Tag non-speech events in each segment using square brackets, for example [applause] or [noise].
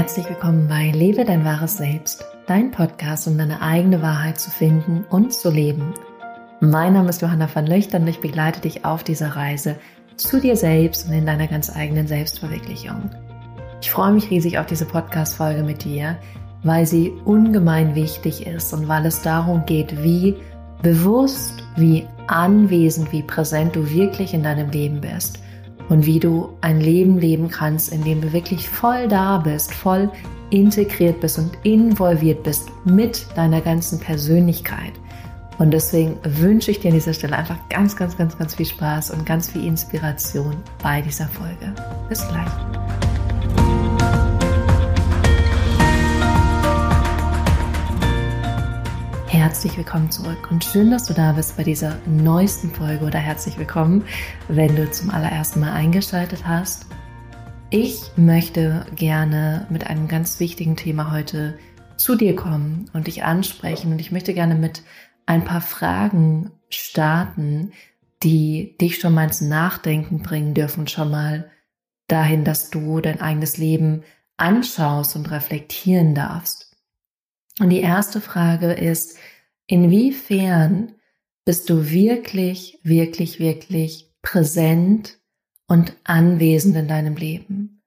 Herzlich willkommen bei Lebe dein wahres Selbst, dein Podcast, um deine eigene Wahrheit zu finden und zu leben. Mein Name ist Johanna van Löchtern und ich begleite dich auf dieser Reise zu dir selbst und in deiner ganz eigenen Selbstverwirklichung. Ich freue mich riesig auf diese Podcast-Folge mit dir, weil sie ungemein wichtig ist und weil es darum geht, wie bewusst, wie anwesend, wie präsent du wirklich in deinem Leben bist und wie du ein Leben leben kannst, in dem du wirklich voll da bist, voll integriert bist und involviert bist mit deiner ganzen Persönlichkeit. Und deswegen wünsche ich dir an dieser Stelle einfach ganz, ganz, ganz, ganz viel Spaß und ganz viel Inspiration bei dieser Folge. Bis gleich. Herzlich willkommen zurück und schön, dass du da bist bei dieser neuesten Folge oder herzlich willkommen, wenn du zum allerersten Mal eingeschaltet hast. Ich möchte gerne mit einem ganz wichtigen Thema heute zu dir kommen und dich ansprechen und ich möchte gerne mit ein paar Fragen starten, die dich schon mal ins Nachdenken bringen dürfen, schon mal dahin, dass du dein eigenes Leben anschaust und reflektieren darfst. Und die erste Frage ist, inwiefern bist du wirklich, wirklich, wirklich präsent und anwesend in deinem Leben?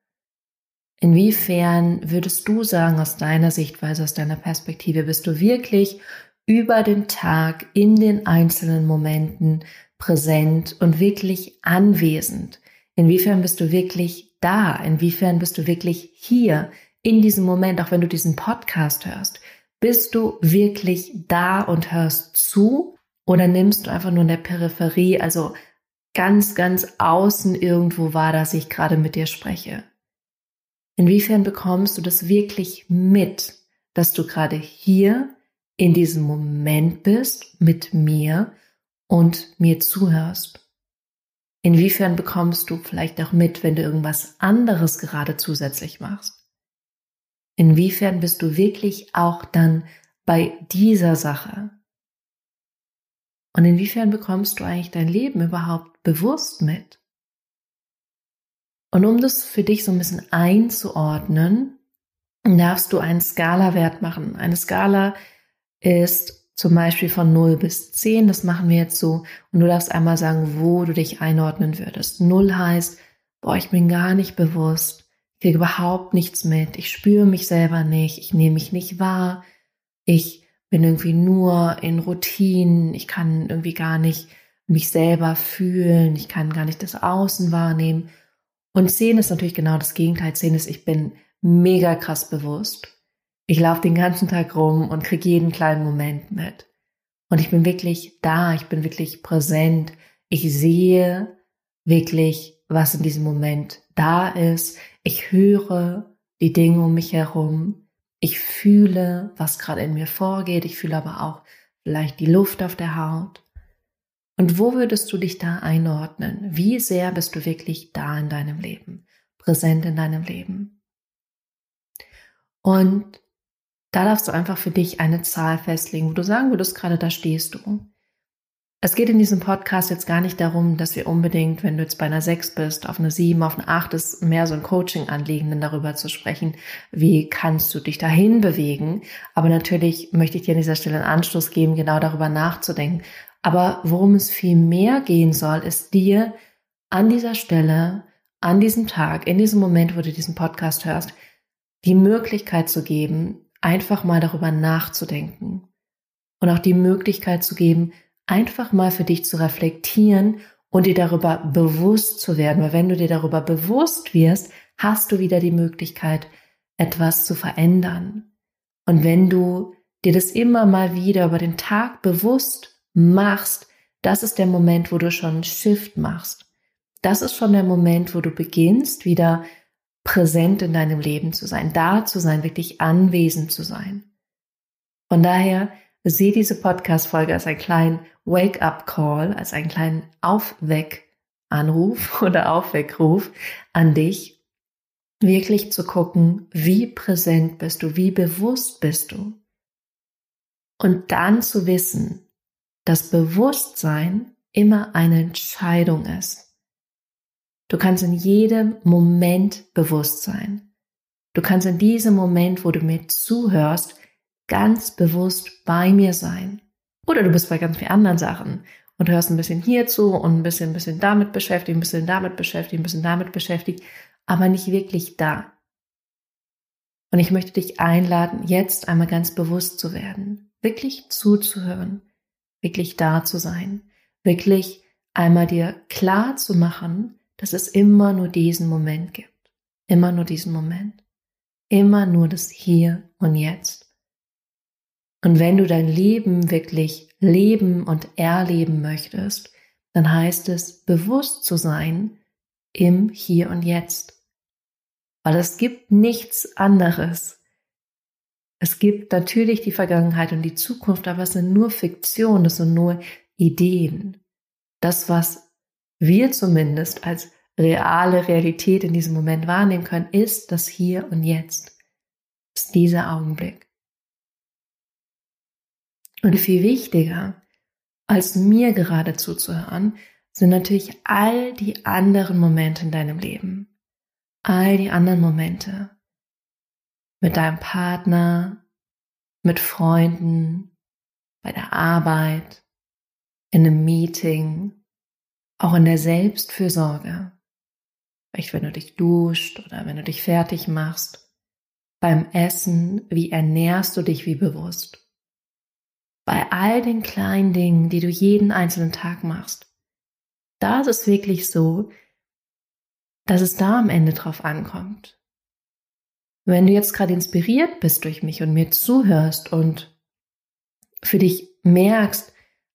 Inwiefern würdest du sagen, aus deiner Sichtweise, aus deiner Perspektive, bist du wirklich über den Tag in den einzelnen Momenten präsent und wirklich anwesend? Inwiefern bist du wirklich da? Inwiefern bist du wirklich hier in diesem Moment, auch wenn du diesen Podcast hörst? Bist du wirklich da und hörst zu? Oder nimmst du einfach nur in der Peripherie, also ganz, ganz außen irgendwo wahr, dass ich gerade mit dir spreche? Inwiefern bekommst du das wirklich mit, dass du gerade hier in diesem Moment bist mit mir und mir zuhörst? Inwiefern bekommst du vielleicht auch mit, wenn du irgendwas anderes gerade zusätzlich machst? Inwiefern bist du wirklich auch dann bei dieser Sache? Und inwiefern bekommst du eigentlich dein Leben überhaupt bewusst mit? Und um das für dich so ein bisschen einzuordnen, darfst du einen Skala-Wert machen. Eine Skala ist zum Beispiel von 0 bis 10. Das machen wir jetzt so. Und du darfst einmal sagen, wo du dich einordnen würdest. 0 heißt, boah, ich bin gar nicht bewusst. Kriege überhaupt nichts mit. Ich spüre mich selber nicht. Ich nehme mich nicht wahr. Ich bin irgendwie nur in Routinen. Ich kann irgendwie gar nicht mich selber fühlen. Ich kann gar nicht das Außen wahrnehmen. Und 10 ist natürlich genau das Gegenteil. 10 ist, ich bin mega krass bewusst. Ich laufe den ganzen Tag rum und kriege jeden kleinen Moment mit. Und ich bin wirklich da, ich bin wirklich präsent. Ich sehe wirklich, was in diesem Moment da ist. Ich höre die Dinge um mich herum. Ich fühle, was gerade in mir vorgeht. Ich fühle aber auch vielleicht die Luft auf der Haut. Und wo würdest du dich da einordnen? Wie sehr bist du wirklich da in deinem Leben, präsent in deinem Leben? Und da darfst du einfach für dich eine Zahl festlegen, wo du sagen würdest, gerade da stehst du. Es geht in diesem Podcast jetzt gar nicht darum, dass wir unbedingt, wenn du jetzt bei einer 6 bist, auf eine 7, auf eine 8 ist mehr so ein Coaching-Anliegen, denn darüber zu sprechen, wie kannst du dich dahin bewegen. Aber natürlich möchte ich dir an dieser Stelle einen Anstoß geben, genau darüber nachzudenken. Aber worum es viel mehr gehen soll, ist dir an dieser Stelle, an diesem Tag, in diesem Moment, wo du diesen Podcast hörst, die Möglichkeit zu geben, einfach mal darüber nachzudenken und auch die Möglichkeit zu geben, einfach mal für dich zu reflektieren und dir darüber bewusst zu werden. Weil wenn du dir darüber bewusst wirst, hast du wieder die Möglichkeit, etwas zu verändern. Und wenn du dir das immer mal wieder über den Tag bewusst machst, das ist der Moment, wo du schon einen Shift machst. Das ist schon der Moment, wo du beginnst, wieder präsent in deinem Leben zu sein, da zu sein, wirklich anwesend zu sein. Von daher sehe diese Podcast-Folge als einen kleinen Wake-up-Call, als einen kleinen Aufweck-Anruf [laughs] oder Aufweckruf an dich, wirklich zu gucken, wie präsent bist du, wie bewusst bist du. Und dann zu wissen, dass Bewusstsein immer eine Entscheidung ist. Du kannst in jedem Moment bewusst sein. Du kannst in diesem Moment, wo du mir zuhörst, ganz bewusst bei mir sein. Oder du bist bei ganz vielen anderen Sachen und hörst ein bisschen hierzu und ein bisschen, ein bisschen damit beschäftigt, ein bisschen damit beschäftigt, ein bisschen damit beschäftigt, aber nicht wirklich da. Und ich möchte dich einladen, jetzt einmal ganz bewusst zu werden, wirklich zuzuhören, wirklich da zu sein, wirklich einmal dir klar zu machen, dass es immer nur diesen Moment gibt. Immer nur diesen Moment. Immer nur das Hier und Jetzt. Und wenn du dein Leben wirklich leben und erleben möchtest, dann heißt es, bewusst zu sein im Hier und Jetzt. Weil es gibt nichts anderes. Es gibt natürlich die Vergangenheit und die Zukunft, aber es sind nur Fiktionen, es sind nur Ideen. Das, was wir zumindest als reale Realität in diesem Moment wahrnehmen können, ist das Hier und Jetzt. Ist dieser Augenblick. Und viel wichtiger, als mir gerade zuzuhören, sind natürlich all die anderen Momente in deinem Leben. All die anderen Momente. Mit deinem Partner, mit Freunden, bei der Arbeit, in einem Meeting, auch in der Selbstfürsorge. Vielleicht wenn du dich duscht oder wenn du dich fertig machst. Beim Essen, wie ernährst du dich wie bewusst? Bei all den kleinen Dingen, die du jeden einzelnen Tag machst. Da ist es wirklich so, dass es da am Ende drauf ankommt. Wenn du jetzt gerade inspiriert bist durch mich und mir zuhörst und für dich merkst,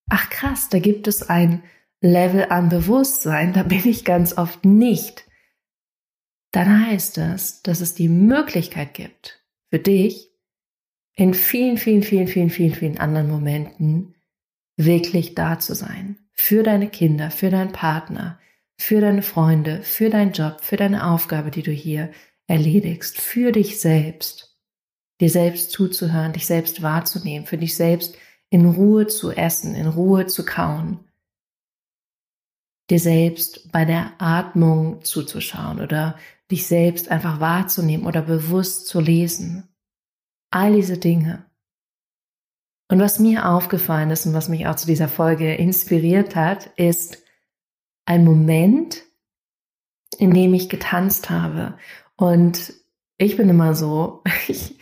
ach krass, da gibt es ein Level an Bewusstsein, da bin ich ganz oft nicht dann heißt das, dass es die Möglichkeit gibt, für dich in vielen, vielen, vielen, vielen, vielen, vielen anderen Momenten wirklich da zu sein. Für deine Kinder, für deinen Partner, für deine Freunde, für deinen Job, für deine Aufgabe, die du hier erledigst, für dich selbst, dir selbst zuzuhören, dich selbst wahrzunehmen, für dich selbst in Ruhe zu essen, in Ruhe zu kauen, dir selbst bei der Atmung zuzuschauen oder dich selbst einfach wahrzunehmen oder bewusst zu lesen. All diese Dinge. Und was mir aufgefallen ist und was mich auch zu dieser Folge inspiriert hat, ist ein Moment, in dem ich getanzt habe. Und ich bin immer so, [laughs] ich,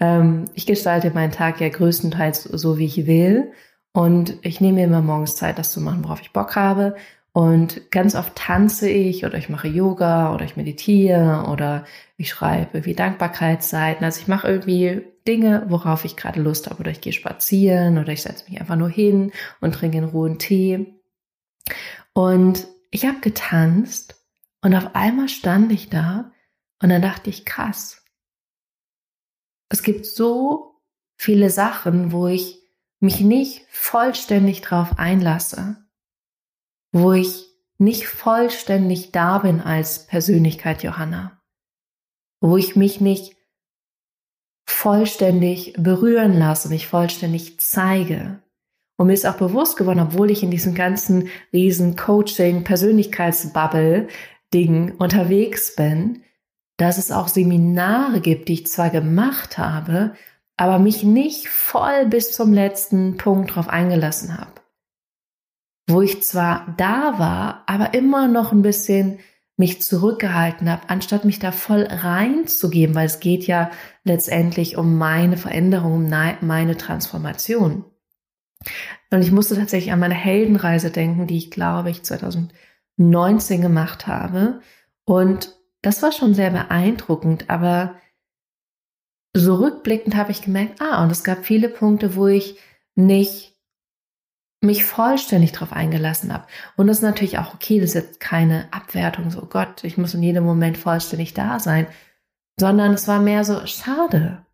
ähm, ich gestalte meinen Tag ja größtenteils so, wie ich will. Und ich nehme mir immer morgens Zeit, das zu machen, worauf ich Bock habe. Und ganz oft tanze ich oder ich mache Yoga oder ich meditiere oder ich schreibe irgendwie Dankbarkeitsseiten. Also ich mache irgendwie Dinge, worauf ich gerade Lust habe. Oder ich gehe spazieren oder ich setze mich einfach nur hin und trinke in Ruhe einen Tee. Und ich habe getanzt und auf einmal stand ich da und dann dachte ich, krass. Es gibt so viele Sachen, wo ich mich nicht vollständig drauf einlasse wo ich nicht vollständig da bin als Persönlichkeit Johanna, wo ich mich nicht vollständig berühren lasse, mich vollständig zeige. Und mir ist auch bewusst geworden, obwohl ich in diesem ganzen riesen Coaching, Persönlichkeitsbubble Ding unterwegs bin, dass es auch Seminare gibt, die ich zwar gemacht habe, aber mich nicht voll bis zum letzten Punkt drauf eingelassen habe wo ich zwar da war, aber immer noch ein bisschen mich zurückgehalten habe, anstatt mich da voll reinzugeben, weil es geht ja letztendlich um meine Veränderung, um meine Transformation. Und ich musste tatsächlich an meine Heldenreise denken, die ich glaube ich 2019 gemacht habe. Und das war schon sehr beeindruckend, aber so rückblickend habe ich gemerkt, ah, und es gab viele Punkte, wo ich nicht mich vollständig darauf eingelassen habe. Und das ist natürlich auch okay, das ist jetzt keine Abwertung, so Gott, ich muss in jedem Moment vollständig da sein, sondern es war mehr so, schade.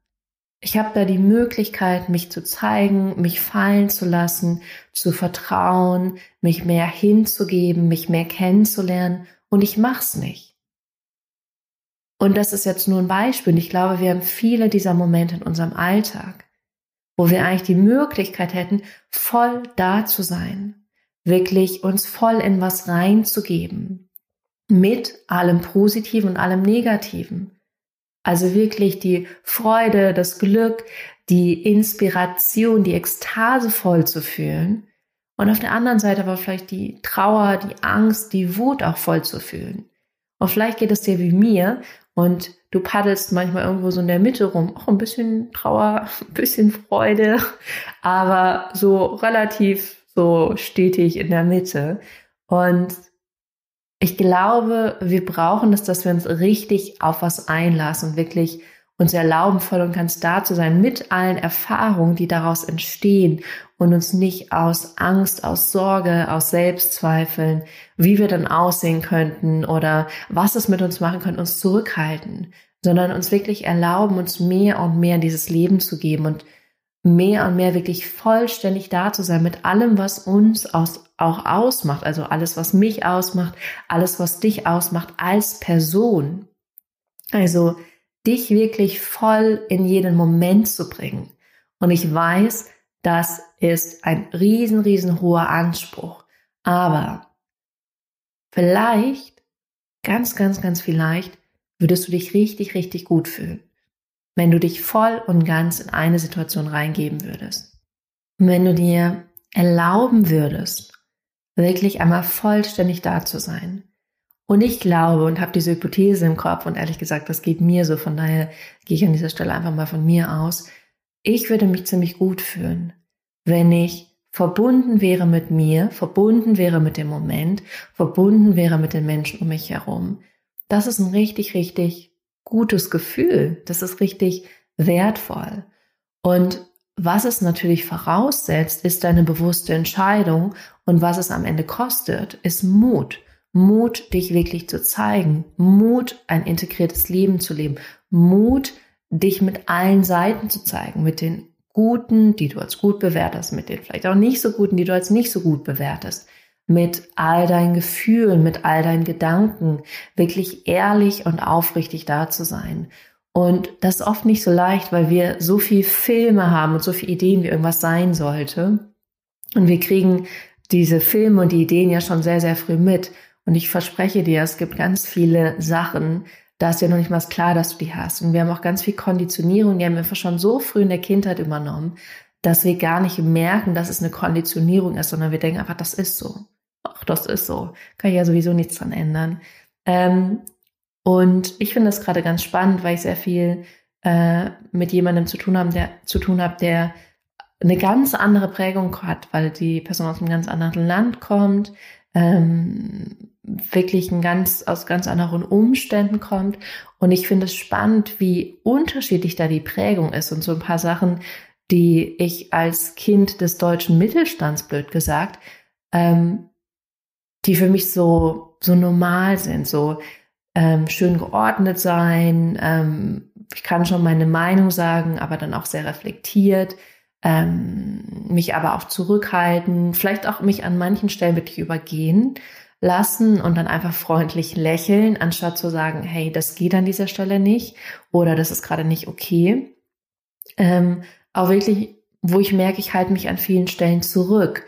Ich habe da die Möglichkeit, mich zu zeigen, mich fallen zu lassen, zu vertrauen, mich mehr hinzugeben, mich mehr kennenzulernen und ich mach's nicht. Und das ist jetzt nur ein Beispiel. Ich glaube, wir haben viele dieser Momente in unserem Alltag wo wir eigentlich die Möglichkeit hätten, voll da zu sein, wirklich uns voll in was reinzugeben, mit allem Positiven und allem Negativen. Also wirklich die Freude, das Glück, die Inspiration, die Ekstase voll zu fühlen. Und auf der anderen Seite aber vielleicht die Trauer, die Angst, die Wut auch voll zu fühlen. Und vielleicht geht es dir wie mir und du paddelst manchmal irgendwo so in der Mitte rum. Auch ein bisschen Trauer, [laughs] ein bisschen Freude, aber so relativ so stetig in der Mitte. Und ich glaube, wir brauchen es, dass wir uns richtig auf was einlassen wirklich uns erlauben, voll und ganz da zu sein mit allen Erfahrungen, die daraus entstehen und uns nicht aus Angst, aus Sorge, aus Selbstzweifeln, wie wir dann aussehen könnten oder was es mit uns machen könnte, uns zurückhalten, sondern uns wirklich erlauben, uns mehr und mehr dieses Leben zu geben und mehr und mehr wirklich vollständig da zu sein mit allem, was uns aus, auch ausmacht, also alles, was mich ausmacht, alles, was dich ausmacht als Person. Also dich wirklich voll in jeden Moment zu bringen. Und ich weiß, das ist ein riesen, riesen hoher Anspruch. Aber vielleicht, ganz, ganz, ganz vielleicht, würdest du dich richtig, richtig gut fühlen, wenn du dich voll und ganz in eine Situation reingeben würdest. Und wenn du dir erlauben würdest, wirklich einmal vollständig da zu sein, und ich glaube und habe diese Hypothese im Kopf und ehrlich gesagt, das geht mir so, von daher gehe ich an dieser Stelle einfach mal von mir aus. Ich würde mich ziemlich gut fühlen, wenn ich verbunden wäre mit mir, verbunden wäre mit dem Moment, verbunden wäre mit den Menschen um mich herum. Das ist ein richtig, richtig gutes Gefühl. Das ist richtig wertvoll. Und was es natürlich voraussetzt, ist deine bewusste Entscheidung und was es am Ende kostet, ist Mut. Mut, dich wirklich zu zeigen. Mut, ein integriertes Leben zu leben. Mut, dich mit allen Seiten zu zeigen, mit den guten, die du als gut bewertest, mit den vielleicht auch nicht so guten, die du als nicht so gut bewertest, mit all deinen Gefühlen, mit all deinen Gedanken, wirklich ehrlich und aufrichtig da zu sein. Und das ist oft nicht so leicht, weil wir so viel Filme haben und so viele Ideen, wie irgendwas sein sollte. Und wir kriegen diese Filme und die Ideen ja schon sehr, sehr früh mit. Und ich verspreche dir, es gibt ganz viele Sachen, da ist ja noch nicht mal klar, dass du die hast. Und wir haben auch ganz viel Konditionierung, die haben wir schon so früh in der Kindheit übernommen, dass wir gar nicht merken, dass es eine Konditionierung ist, sondern wir denken einfach, das ist so. Ach, das ist so. Kann ich ja sowieso nichts dran ändern. Ähm, und ich finde das gerade ganz spannend, weil ich sehr viel äh, mit jemandem zu tun habe, der zu tun habe, der eine ganz andere Prägung hat, weil die Person aus einem ganz anderen Land kommt, ähm, wirklich ein ganz, aus ganz anderen Umständen kommt. Und ich finde es spannend, wie unterschiedlich da die Prägung ist und so ein paar Sachen, die ich als Kind des deutschen Mittelstands, blöd gesagt, ähm, die für mich so, so normal sind, so ähm, schön geordnet sein. Ähm, ich kann schon meine Meinung sagen, aber dann auch sehr reflektiert ähm, mich aber auch zurückhalten, vielleicht auch mich an manchen Stellen wirklich übergehen lassen und dann einfach freundlich lächeln, anstatt zu sagen, hey, das geht an dieser Stelle nicht oder das ist gerade nicht okay. Ähm, auch wirklich, wo ich merke, ich halte mich an vielen Stellen zurück.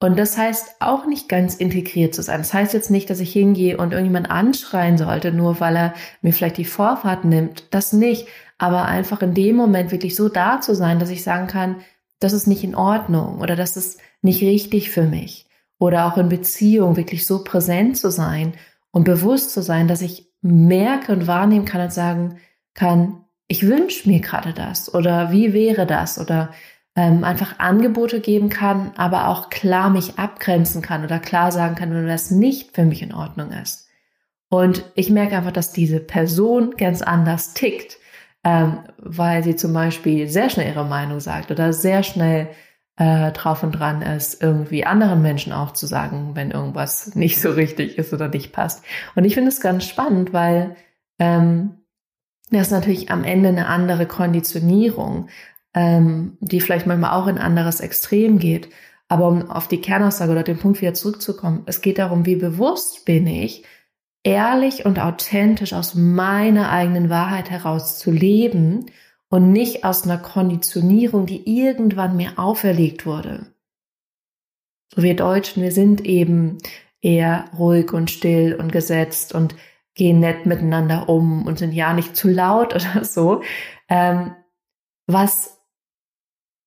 Und das heißt auch nicht ganz integriert zu sein. Das heißt jetzt nicht, dass ich hingehe und irgendjemand anschreien sollte, nur weil er mir vielleicht die Vorfahrt nimmt. Das nicht aber einfach in dem Moment wirklich so da zu sein, dass ich sagen kann, das ist nicht in Ordnung oder das ist nicht richtig für mich. Oder auch in Beziehung wirklich so präsent zu sein und bewusst zu sein, dass ich merke und wahrnehmen kann und sagen kann, ich wünsche mir gerade das oder wie wäre das oder ähm, einfach Angebote geben kann, aber auch klar mich abgrenzen kann oder klar sagen kann, wenn das nicht für mich in Ordnung ist. Und ich merke einfach, dass diese Person ganz anders tickt ähm, weil sie zum Beispiel sehr schnell ihre Meinung sagt oder sehr schnell äh, drauf und dran ist, irgendwie anderen Menschen auch zu sagen, wenn irgendwas [laughs] nicht so richtig ist oder nicht passt. Und ich finde es ganz spannend, weil ähm, das ist natürlich am Ende eine andere Konditionierung, ähm, die vielleicht manchmal auch in anderes Extrem geht. Aber um auf die Kernaussage oder den Punkt wieder zurückzukommen, es geht darum, wie bewusst bin ich, ehrlich und authentisch aus meiner eigenen Wahrheit heraus zu leben und nicht aus einer Konditionierung, die irgendwann mir auferlegt wurde. So wir Deutschen, wir sind eben eher ruhig und still und gesetzt und gehen nett miteinander um und sind ja nicht zu laut [laughs] oder so, ähm, was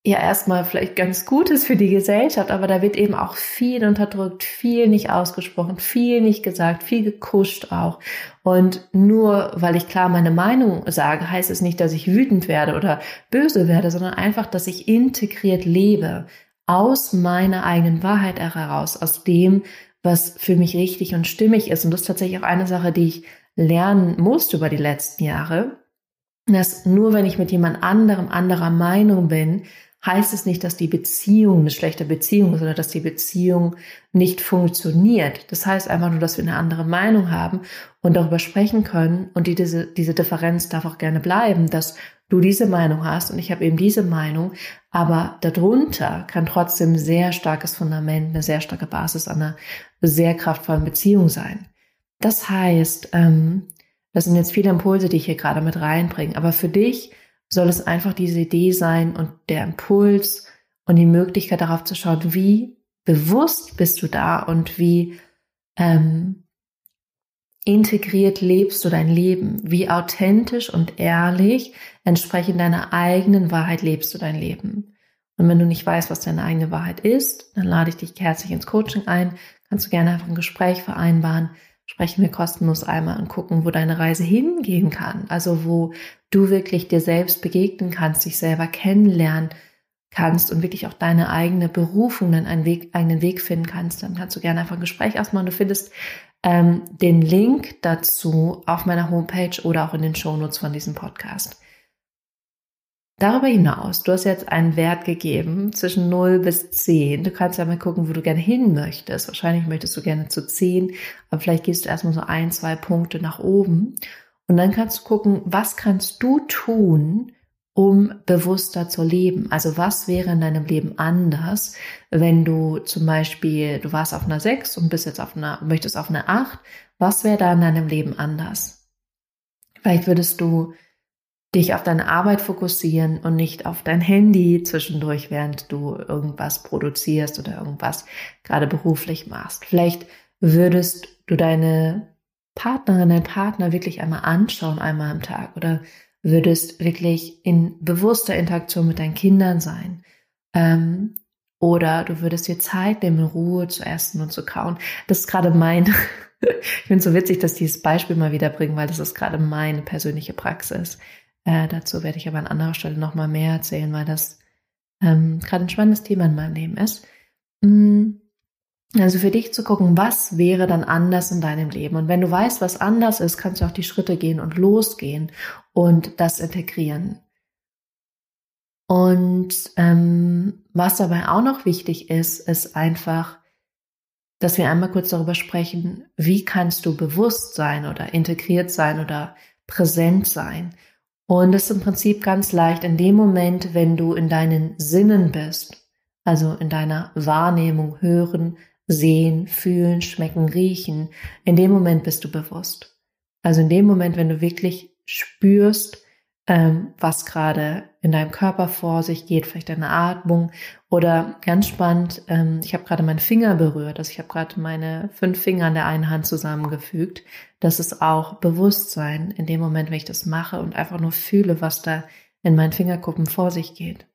ja erstmal vielleicht ganz gut ist für die Gesellschaft, aber da wird eben auch viel unterdrückt, viel nicht ausgesprochen, viel nicht gesagt, viel gekuscht auch. Und nur weil ich klar meine Meinung sage, heißt es nicht, dass ich wütend werde oder böse werde, sondern einfach, dass ich integriert lebe aus meiner eigenen Wahrheit heraus, aus dem, was für mich richtig und stimmig ist. Und das ist tatsächlich auch eine Sache, die ich lernen musste über die letzten Jahre, dass nur wenn ich mit jemand anderem anderer Meinung bin, heißt es nicht, dass die Beziehung eine schlechte Beziehung ist oder dass die Beziehung nicht funktioniert. Das heißt einfach nur, dass wir eine andere Meinung haben und darüber sprechen können und die, diese, diese Differenz darf auch gerne bleiben, dass du diese Meinung hast und ich habe eben diese Meinung, aber darunter kann trotzdem sehr starkes Fundament, eine sehr starke Basis einer sehr kraftvollen Beziehung sein. Das heißt, ähm, das sind jetzt viele Impulse, die ich hier gerade mit reinbringe, aber für dich soll es einfach diese Idee sein und der Impuls und die Möglichkeit darauf zu schauen, wie bewusst bist du da und wie ähm, integriert lebst du dein Leben, wie authentisch und ehrlich entsprechend deiner eigenen Wahrheit lebst du dein Leben. Und wenn du nicht weißt, was deine eigene Wahrheit ist, dann lade ich dich herzlich ins Coaching ein. Kannst du gerne einfach ein Gespräch vereinbaren. Sprechen wir kostenlos einmal und gucken, wo deine Reise hingehen kann. Also wo du wirklich dir selbst begegnen kannst, dich selber kennenlernen kannst und wirklich auch deine eigene Berufung, dann einen Weg, eigenen Weg finden kannst, dann kannst du gerne einfach ein Gespräch ausmachen. Du findest ähm, den Link dazu auf meiner Homepage oder auch in den Shownotes von diesem Podcast. Darüber hinaus, du hast jetzt einen Wert gegeben zwischen 0 bis 10. Du kannst ja mal gucken, wo du gerne hin möchtest. Wahrscheinlich möchtest du gerne zu 10, aber vielleicht gehst du erstmal so ein, zwei Punkte nach oben und dann kannst du gucken, was kannst du tun, um bewusster zu leben? Also was wäre in deinem Leben anders, wenn du zum Beispiel, du warst auf einer 6 und bist jetzt auf einer, möchtest auf einer 8. Was wäre da in deinem Leben anders? Vielleicht würdest du dich auf deine Arbeit fokussieren und nicht auf dein Handy zwischendurch, während du irgendwas produzierst oder irgendwas gerade beruflich machst. Vielleicht würdest du deine Partnerin, dein Partner wirklich einmal anschauen, einmal am Tag oder würdest wirklich in bewusster Interaktion mit deinen Kindern sein. Ähm, oder du würdest dir Zeit nehmen, Ruhe zu essen und zu kauen. Das ist gerade mein, [laughs] ich finde es so witzig, dass dieses Beispiel mal wieder bringen, weil das ist gerade meine persönliche Praxis. Äh, dazu werde ich aber an anderer Stelle nochmal mehr erzählen, weil das ähm, gerade ein spannendes Thema in meinem Leben ist. Mm. Also für dich zu gucken, was wäre dann anders in deinem Leben. Und wenn du weißt, was anders ist, kannst du auch die Schritte gehen und losgehen und das integrieren. Und ähm, was dabei auch noch wichtig ist, ist einfach, dass wir einmal kurz darüber sprechen, wie kannst du bewusst sein oder integriert sein oder präsent sein. Und das ist im Prinzip ganz leicht in dem Moment, wenn du in deinen Sinnen bist, also in deiner Wahrnehmung, Hören, sehen, fühlen, schmecken, riechen. In dem Moment bist du bewusst. Also in dem Moment, wenn du wirklich spürst, ähm, was gerade in deinem Körper vor sich geht, vielleicht deine Atmung oder ganz spannend, ähm, ich habe gerade meinen Finger berührt, also ich habe gerade meine fünf Finger an der einen Hand zusammengefügt. Das ist auch Bewusstsein in dem Moment, wenn ich das mache und einfach nur fühle, was da in meinen Fingerkuppen vor sich geht.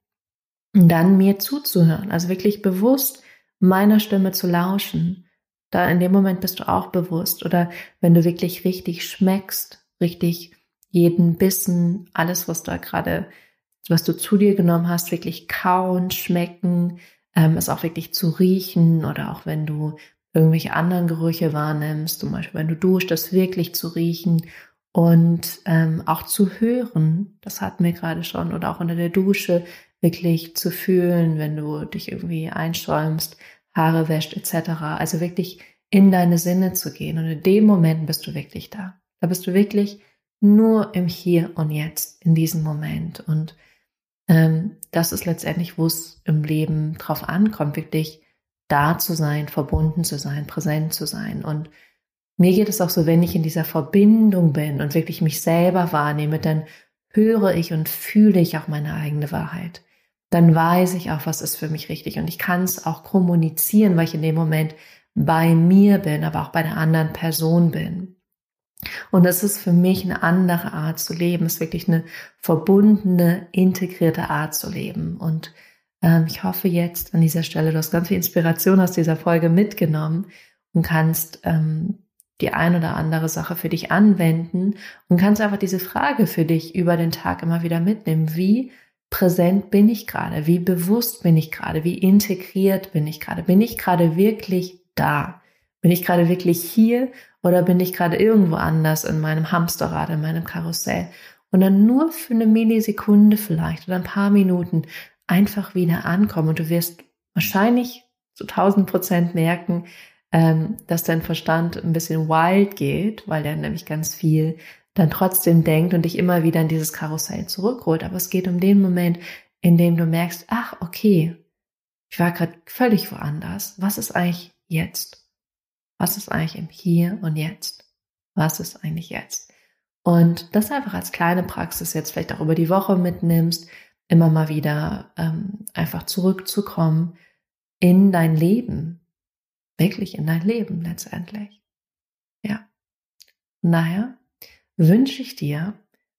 Und dann mir zuzuhören, also wirklich bewusst meiner Stimme zu lauschen. Da in dem Moment bist du auch bewusst. Oder wenn du wirklich richtig schmeckst, richtig jeden Bissen, alles, was da gerade, was du zu dir genommen hast, wirklich kauen, schmecken, ähm, es auch wirklich zu riechen oder auch wenn du irgendwelche anderen Gerüche wahrnimmst, zum Beispiel wenn du duschst, das wirklich zu riechen und ähm, auch zu hören, das hatten wir gerade schon, oder auch unter der Dusche wirklich zu fühlen, wenn du dich irgendwie einschäumst, Haare wäscht etc. Also wirklich in deine Sinne zu gehen. Und in dem Moment bist du wirklich da. Da bist du wirklich nur im Hier und Jetzt, in diesem Moment. Und ähm, das ist letztendlich, wo es im Leben drauf ankommt, wirklich da zu sein, verbunden zu sein, präsent zu sein. Und mir geht es auch so, wenn ich in dieser Verbindung bin und wirklich mich selber wahrnehme, dann höre ich und fühle ich auch meine eigene Wahrheit dann weiß ich auch, was ist für mich richtig. Und ich kann es auch kommunizieren, weil ich in dem Moment bei mir bin, aber auch bei der anderen Person bin. Und es ist für mich eine andere Art zu leben. Es ist wirklich eine verbundene, integrierte Art zu leben. Und ähm, ich hoffe jetzt an dieser Stelle, du hast ganz viel Inspiration aus dieser Folge mitgenommen und kannst ähm, die ein oder andere Sache für dich anwenden und kannst einfach diese Frage für dich über den Tag immer wieder mitnehmen. Wie präsent bin ich gerade? Wie bewusst bin ich gerade? Wie integriert bin ich gerade? Bin ich gerade wirklich da? Bin ich gerade wirklich hier oder bin ich gerade irgendwo anders in meinem Hamsterrad, in meinem Karussell? Und dann nur für eine Millisekunde vielleicht oder ein paar Minuten einfach wieder ankommen und du wirst wahrscheinlich zu 1000 Prozent merken, ähm, dass dein Verstand ein bisschen wild geht, weil der nämlich ganz viel dann trotzdem denkt und dich immer wieder in dieses Karussell zurückholt. Aber es geht um den Moment, in dem du merkst, ach, okay, ich war gerade völlig woanders. Was ist eigentlich jetzt? Was ist eigentlich im Hier und Jetzt? Was ist eigentlich jetzt? Und das einfach als kleine Praxis jetzt vielleicht auch über die Woche mitnimmst, immer mal wieder ähm, einfach zurückzukommen in dein Leben, wirklich in dein Leben letztendlich. Ja. Von daher wünsche ich dir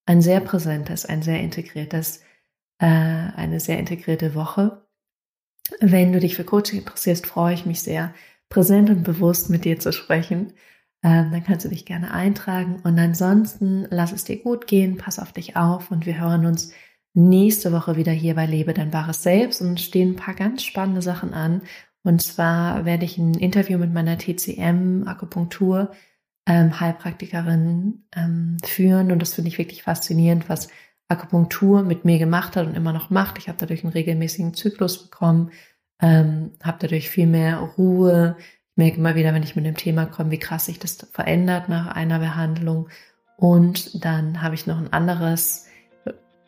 ein sehr präsentes, ein sehr integriertes, äh, eine sehr integrierte Woche. Wenn du dich für Coaching interessierst, freue ich mich sehr, präsent und bewusst mit dir zu sprechen. Ähm, dann kannst du dich gerne eintragen. Und ansonsten lass es dir gut gehen, pass auf dich auf und wir hören uns nächste Woche wieder hier bei Lebe dein wahres Selbst und stehen ein paar ganz spannende Sachen an. Und zwar werde ich ein Interview mit meiner TCM Akupunktur ähm, Heilpraktikerin ähm, führen und das finde ich wirklich faszinierend, was Akupunktur mit mir gemacht hat und immer noch macht. Ich habe dadurch einen regelmäßigen Zyklus bekommen, ähm, habe dadurch viel mehr Ruhe. Ich merke immer wieder, wenn ich mit dem Thema komme, wie krass sich das verändert nach einer Behandlung. Und dann habe ich noch ein anderes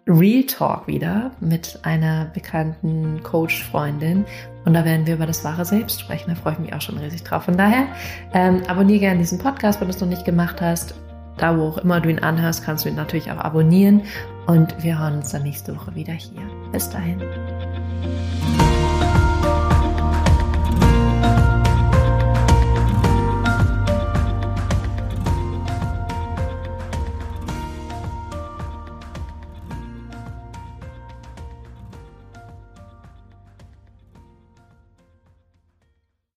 Real Talk wieder mit einer bekannten Coach-Freundin. Und da werden wir über das wahre Selbst sprechen. Da freue ich mich auch schon riesig drauf. Von daher, ähm, abonniere gerne diesen Podcast, wenn du es noch nicht gemacht hast. Da, wo auch immer du ihn anhörst, kannst du ihn natürlich auch abonnieren. Und wir hören uns dann nächste Woche wieder hier. Bis dahin.